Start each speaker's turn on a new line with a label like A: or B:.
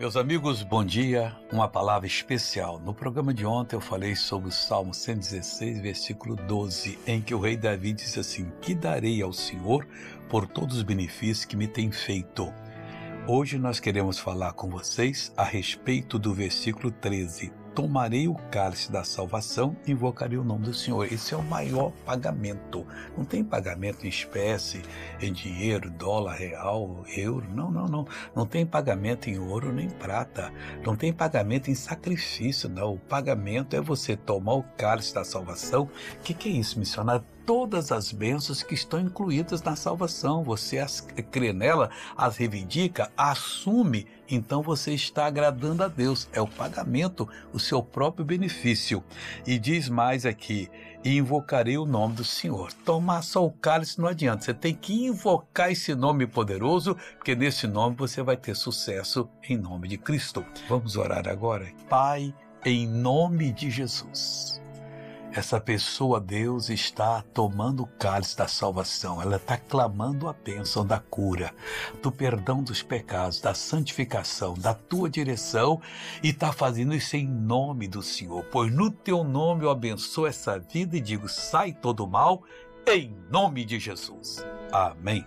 A: Meus amigos, bom dia. Uma palavra especial. No programa de ontem eu falei sobre o Salmo 116, versículo 12, em que o rei Davi disse assim: Que darei ao Senhor por todos os benefícios que me tem feito? Hoje nós queremos falar com vocês a respeito do versículo 13 tomarei o cálice da salvação e invocarei o nome do Senhor. Esse é o maior pagamento. Não tem pagamento em espécie, em dinheiro, dólar, real, euro. Não, não, não. Não tem pagamento em ouro nem prata. Não tem pagamento em sacrifício, não. O pagamento é você tomar o cálice da salvação. O que, que é isso, missionário? Todas as bênçãos que estão incluídas na salvação. Você as crê nela, as reivindica, assume, então você está agradando a Deus. É o pagamento, o seu próprio benefício. E diz mais aqui: e invocarei o nome do Senhor. Tomar só o cálice não adianta, você tem que invocar esse nome poderoso, porque nesse nome você vai ter sucesso em nome de Cristo. Vamos orar agora? Pai, em nome de Jesus essa pessoa, Deus, está tomando o cálice da salvação, ela está clamando a bênção da cura, do perdão dos pecados, da santificação, da tua direção e está fazendo isso em nome do Senhor. Pois no teu nome eu abençoo essa vida e digo: sai todo mal, em nome de Jesus. Amém.